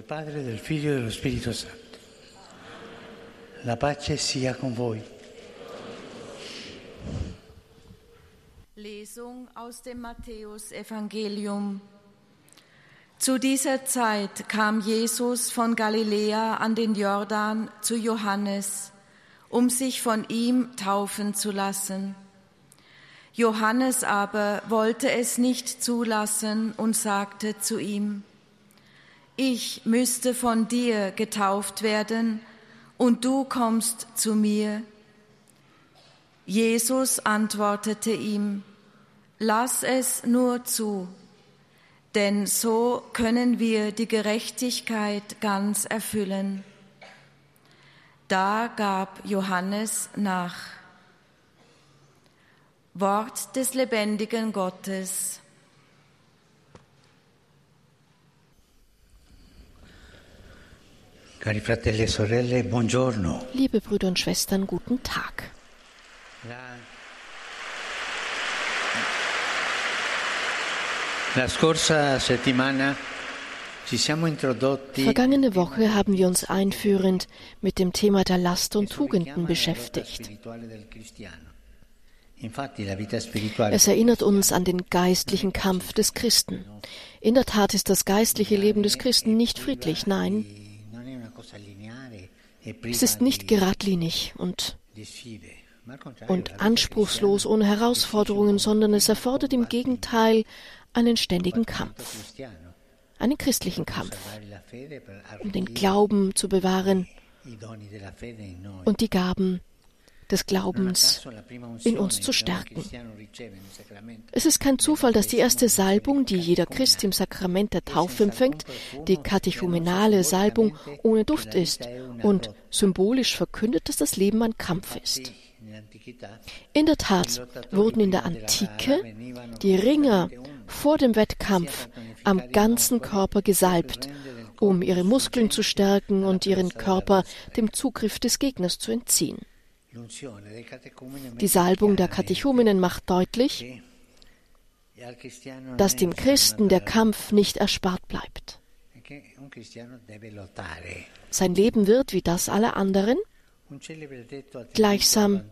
del Padre, del Figlio e dello Spirito Santo. La pace sia con voi. Lesung aus dem Matthäusevangelium. Zu dieser Zeit kam Jesus von Galiläa an den Jordan zu Johannes, um sich von ihm taufen zu lassen. Johannes aber wollte es nicht zulassen und sagte zu ihm, ich müsste von dir getauft werden und du kommst zu mir. Jesus antwortete ihm, lass es nur zu, denn so können wir die Gerechtigkeit ganz erfüllen. Da gab Johannes nach. Wort des lebendigen Gottes. Liebe Brüder und Schwestern, guten Tag. Vergangene Woche haben wir uns einführend mit dem Thema der Last und Tugenden beschäftigt. Es erinnert uns an den geistlichen Kampf des Christen. In der Tat ist das geistliche Leben des Christen nicht friedlich, nein. Es ist nicht geradlinig und, und anspruchslos ohne Herausforderungen, sondern es erfordert im Gegenteil einen ständigen Kampf, einen christlichen Kampf, um den Glauben zu bewahren und die Gaben des Glaubens in uns zu stärken. Es ist kein Zufall, dass die erste Salbung, die jeder Christ im Sakrament der Taufe empfängt, die katechumenale Salbung ohne Duft ist und symbolisch verkündet, dass das Leben ein Kampf ist. In der Tat wurden in der Antike die Ringer vor dem Wettkampf am ganzen Körper gesalbt, um ihre Muskeln zu stärken und ihren Körper dem Zugriff des Gegners zu entziehen. Die Salbung der Katechumenen macht deutlich, dass dem Christen der Kampf nicht erspart bleibt. Sein Leben wird, wie das aller anderen, gleichsam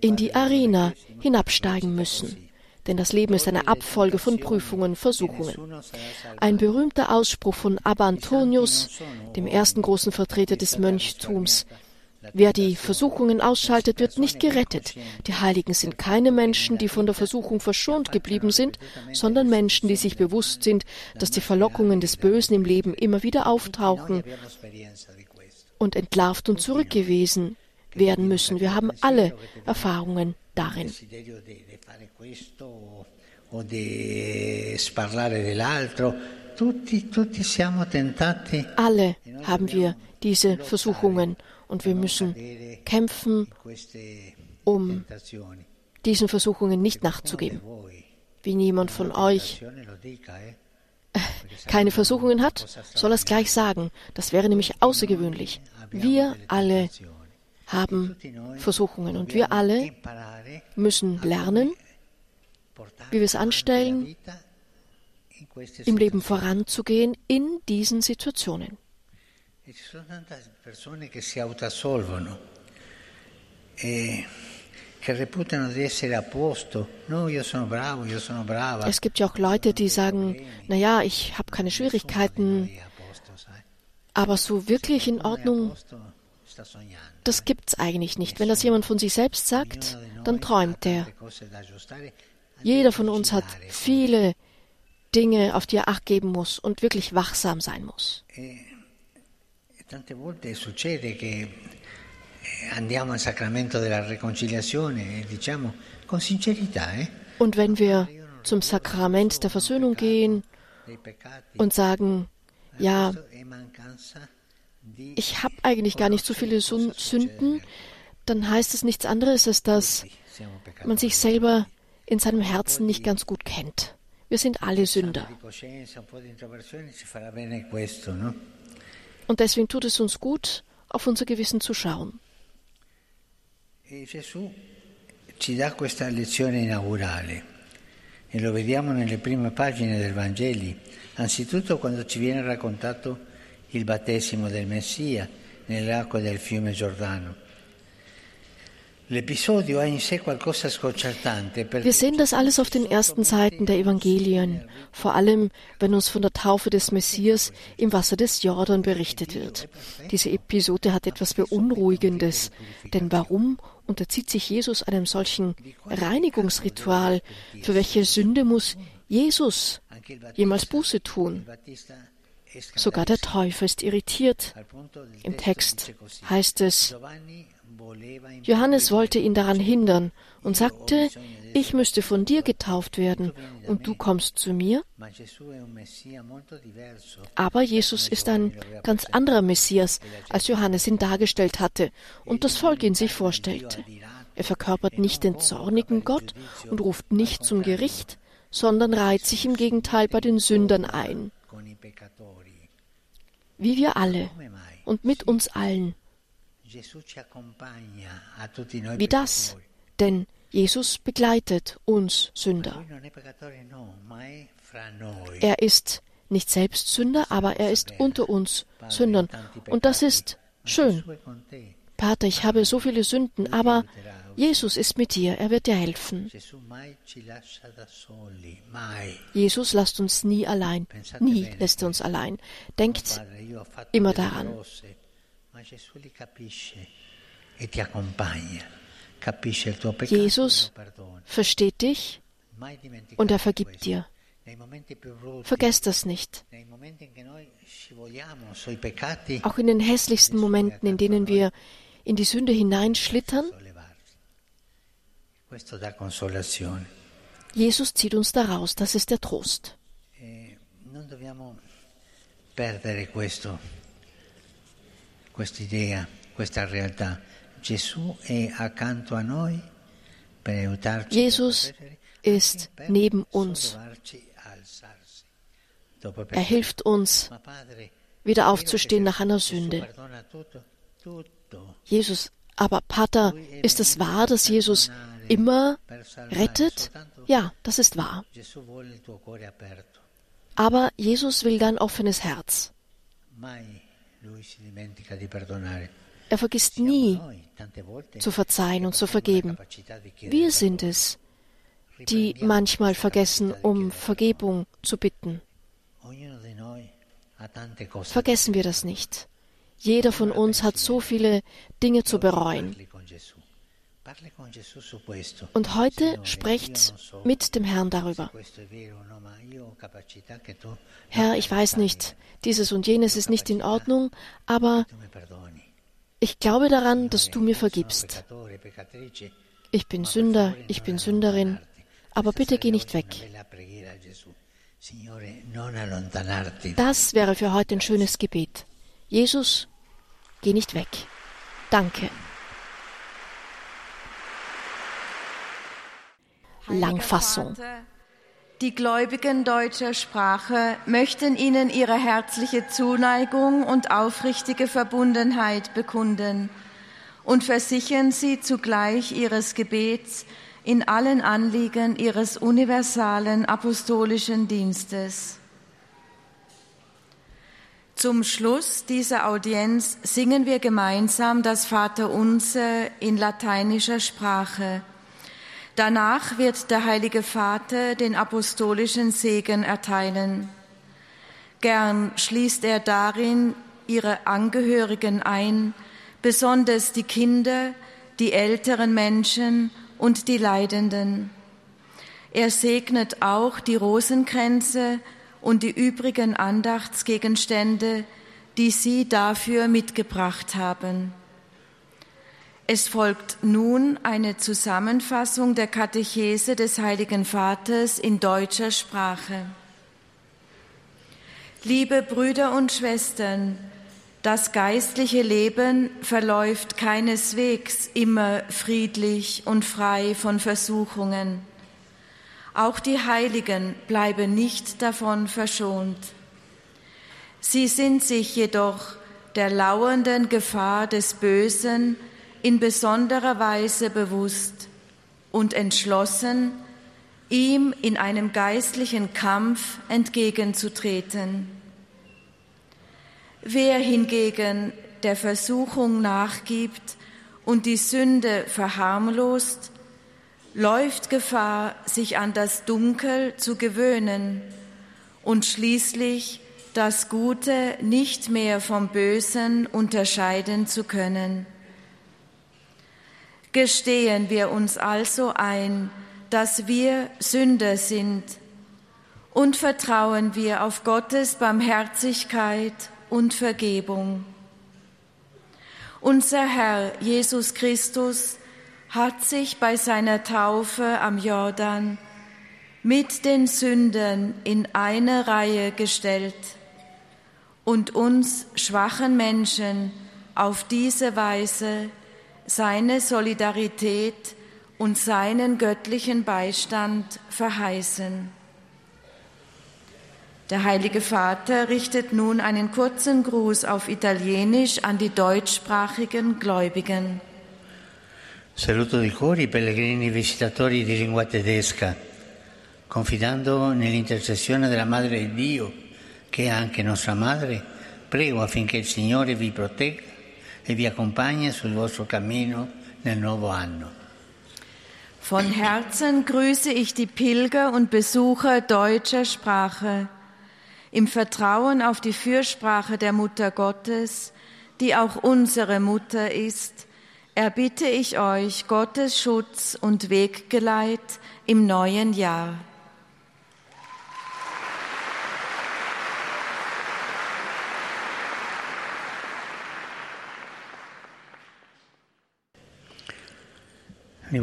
in die Arena hinabsteigen müssen. Denn das Leben ist eine Abfolge von Prüfungen, Versuchungen. Ein berühmter Ausspruch von Abba Antonius, dem ersten großen Vertreter des Mönchtums, Wer die Versuchungen ausschaltet, wird nicht gerettet. Die Heiligen sind keine Menschen, die von der Versuchung verschont geblieben sind, sondern Menschen, die sich bewusst sind, dass die Verlockungen des Bösen im Leben immer wieder auftauchen und entlarvt und zurückgewiesen werden müssen. Wir haben alle Erfahrungen darin. Alle haben wir diese Versuchungen und wir müssen kämpfen, um diesen Versuchungen nicht nachzugeben. Wie niemand von euch keine Versuchungen hat, soll es gleich sagen. Das wäre nämlich außergewöhnlich. Wir alle haben Versuchungen und wir alle müssen lernen, wie wir es anstellen, im Leben voranzugehen in diesen Situationen. E ci sono tante persone che si autoassolvono e che reputano di essere a posto. No, io sono bravo, io sono brava. Es gibt ja auch Leute, die sagen, naja, ich habe keine Schwierigkeiten, aber so wirklich in Ordnung, das gibt's eigentlich nicht. Wenn das jemand von sich selbst sagt, dann träumt er. Jeder von uns hat viele Dinge, auf die er acht geben muss und wirklich wachsam sein muss. Tante volte succede che andiamo al sacramento della riconciliazione e diciamo con sincerità, eh? Und wenn wir zum Sakrament der Versöhnung gehen und sagen, ja, ich habe eigentlich gar nicht so viele Sünden, dann heißt es nichts anderes, als dass man sich selber in seinem Herzen nicht ganz gut kennt. Wir sind alle Sünder. Und deswegen tut es uns gut, auf unser Gewissen zu schauen. E lo vediamo nelle prime pagine del Vangeli, anzitutto quando ci viene raccontato il battesimo del Messia nelle acque del fiume Giordano. Wir sehen das alles auf den ersten Seiten der Evangelien, vor allem wenn uns von der Taufe des Messias im Wasser des Jordan berichtet wird. Diese Episode hat etwas Beunruhigendes, denn warum unterzieht sich Jesus einem solchen Reinigungsritual? Für welche Sünde muss Jesus jemals Buße tun? Sogar der Täufer ist irritiert. Im Text heißt es, Johannes wollte ihn daran hindern und sagte, ich müsste von dir getauft werden und du kommst zu mir. Aber Jesus ist ein ganz anderer Messias, als Johannes ihn dargestellt hatte und das Volk ihn sich vorstellte. Er verkörpert nicht den zornigen Gott und ruft nicht zum Gericht, sondern reiht sich im Gegenteil bei den Sündern ein. Wie wir alle und mit uns allen. Wie das? Denn Jesus begleitet uns Sünder. Er ist nicht selbst Sünder, aber er ist unter uns Sündern. Und das ist schön. Pater, ich habe so viele Sünden, aber Jesus ist mit dir, er wird dir helfen. Jesus lässt uns nie allein, nie lässt er uns allein. Denkt immer daran. E Jesus versteht dich und er vergibt dir. Vergesst das nicht. Auch in den hässlichsten Momenten, in denen wir in die Sünde hineinschlittern, Jesus zieht uns daraus, das ist der Trost. E questo quest'idea, questa realtà. Gesù è accanto a noi per aiutarci. Jesus ist neben uns. Er hilft uns, wieder aufzustehen nach einer Sünde. Jesus, aber Pater, ist es wahr, dass Jesus immer rettet? Ja, das ist wahr. Aber Jesus will dein offenes Herz. Er vergisst nie zu verzeihen und zu vergeben. Wir sind es, die manchmal vergessen, um Vergebung zu bitten. Vergessen wir das nicht. Jeder von uns hat so viele Dinge zu bereuen. Und heute sprecht mit dem Herrn darüber. Herr, ich weiß nicht, dieses und jenes ist nicht in Ordnung, aber ich glaube daran, dass du mir vergibst. Ich bin Sünder, ich bin Sünderin, aber bitte geh nicht weg. Das wäre für heute ein schönes Gebet. Jesus, geh nicht weg. Danke. Langfassung. Die Gläubigen deutscher Sprache möchten Ihnen ihre herzliche Zuneigung und aufrichtige Verbundenheit bekunden und versichern Sie zugleich Ihres Gebets in allen Anliegen Ihres universalen apostolischen Dienstes. Zum Schluss dieser Audienz singen wir gemeinsam das Vaterunser in lateinischer Sprache. Danach wird der Heilige Vater den apostolischen Segen erteilen. Gern schließt er darin ihre Angehörigen ein, besonders die Kinder, die älteren Menschen und die Leidenden. Er segnet auch die Rosenkränze und die übrigen Andachtsgegenstände, die Sie dafür mitgebracht haben. Es folgt nun eine Zusammenfassung der Katechese des Heiligen Vaters in deutscher Sprache. Liebe Brüder und Schwestern, das geistliche Leben verläuft keineswegs immer friedlich und frei von Versuchungen. Auch die Heiligen bleiben nicht davon verschont. Sie sind sich jedoch der lauernden Gefahr des Bösen, in besonderer Weise bewusst und entschlossen, ihm in einem geistlichen Kampf entgegenzutreten. Wer hingegen der Versuchung nachgibt und die Sünde verharmlost, läuft Gefahr, sich an das Dunkel zu gewöhnen und schließlich das Gute nicht mehr vom Bösen unterscheiden zu können. Gestehen wir uns also ein, dass wir Sünder sind und vertrauen wir auf Gottes Barmherzigkeit und Vergebung. Unser Herr Jesus Christus hat sich bei seiner Taufe am Jordan mit den Sündern in eine Reihe gestellt und uns schwachen Menschen auf diese Weise seine Solidarität und seinen göttlichen Beistand verheißen. Der Heilige Vater richtet nun einen kurzen Gruß auf Italienisch an die deutschsprachigen Gläubigen. Saluto di cuore i pellegrini visitatori di lingua tedesca, confidando nell'intercessione della Madre di Dio, che è anche nostra Madre, prego affinché il Signore vi protegga e vi accompagni sul vostro cammino nel nuovo anno. Von Herzen grüße ich die Pilger und Besucher deutscher Sprache im Vertrauen auf die Fürsprache der Mutter Gottes, die auch unsere Mutter ist, erbitte ich euch Gottes Schutz und Weggeleit im neuen Jahr. Ich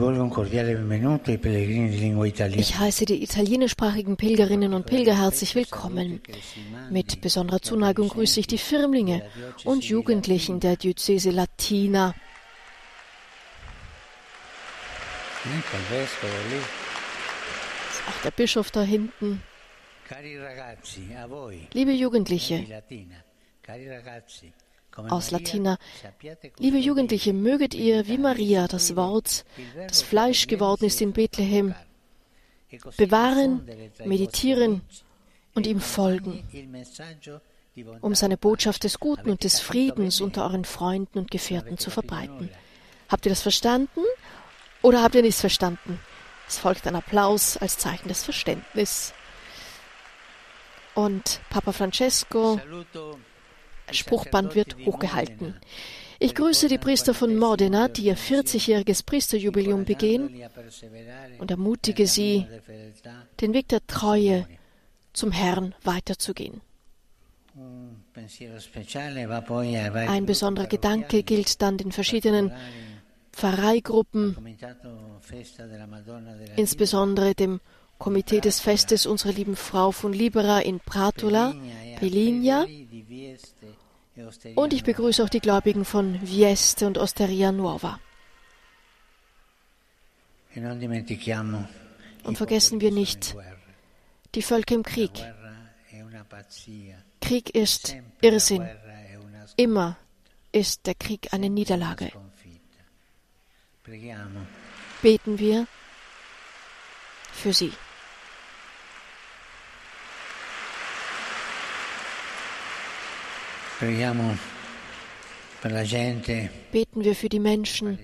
heiße die italienischsprachigen Pilgerinnen und Pilger herzlich willkommen. Mit besonderer Zuneigung grüße ich die Firmlinge und Jugendlichen der Diözese Latina. Auch der Bischof da hinten. Liebe Jugendliche, aus Latina. Liebe Jugendliche, möget ihr wie Maria das Wort, das Fleisch geworden ist in Bethlehem, bewahren, meditieren und ihm folgen, um seine Botschaft des Guten und des Friedens unter euren Freunden und Gefährten zu verbreiten. Habt ihr das verstanden oder habt ihr nichts verstanden? Es folgt ein Applaus als Zeichen des Verständnisses. Und Papa Francesco Spruchband wird hochgehalten. Ich grüße die Priester von Modena, die ihr 40-jähriges Priesterjubiläum begehen, und ermutige sie, den Weg der Treue zum Herrn weiterzugehen. Ein besonderer Gedanke gilt dann den verschiedenen Pfarreigruppen, insbesondere dem Komitee des Festes unserer lieben Frau von Libera in Pratola, Peligna, und ich begrüße auch die Gläubigen von Vieste und Osteria Nuova. Und vergessen wir nicht die Völker im Krieg. Krieg ist Irrsinn. Immer ist der Krieg eine Niederlage. Beten wir für sie. Beten wir für die Menschen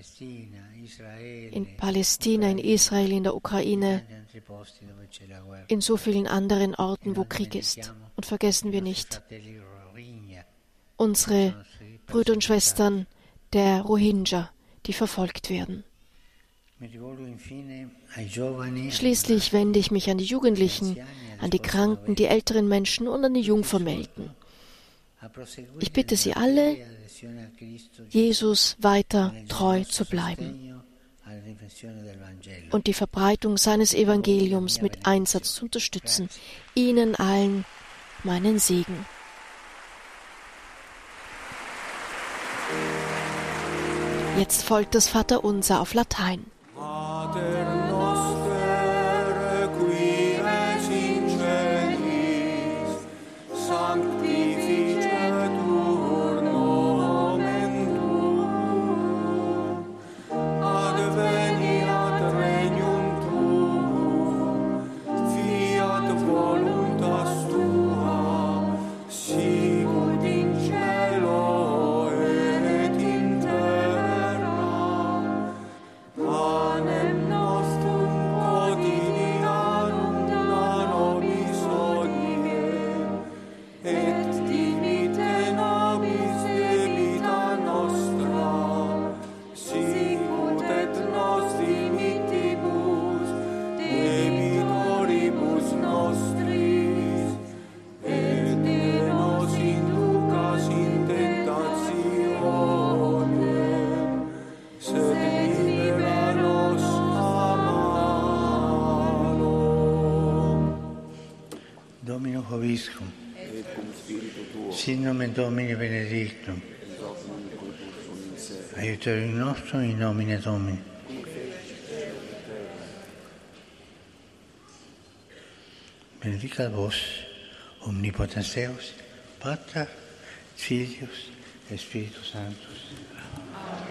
in Palästina, in Israel, in der Ukraine, in so vielen anderen Orten, wo Krieg ist. Und vergessen wir nicht unsere Brüder und Schwestern der Rohingya, die verfolgt werden. Schließlich wende ich mich an die Jugendlichen, an die Kranken, die älteren Menschen und an die Jungvermählten. Ich bitte Sie alle, Jesus weiter treu zu bleiben und die Verbreitung seines Evangeliums mit Einsatz zu unterstützen. Ihnen allen meinen Segen. Jetzt folgt das Vaterunser auf Latein. Sin nomen Domini benedictum. Aiuterium nostrum in nomine Domini. Benedicat vos, omnipotens Deus, Pater, Filius, Spiritus Sanctus.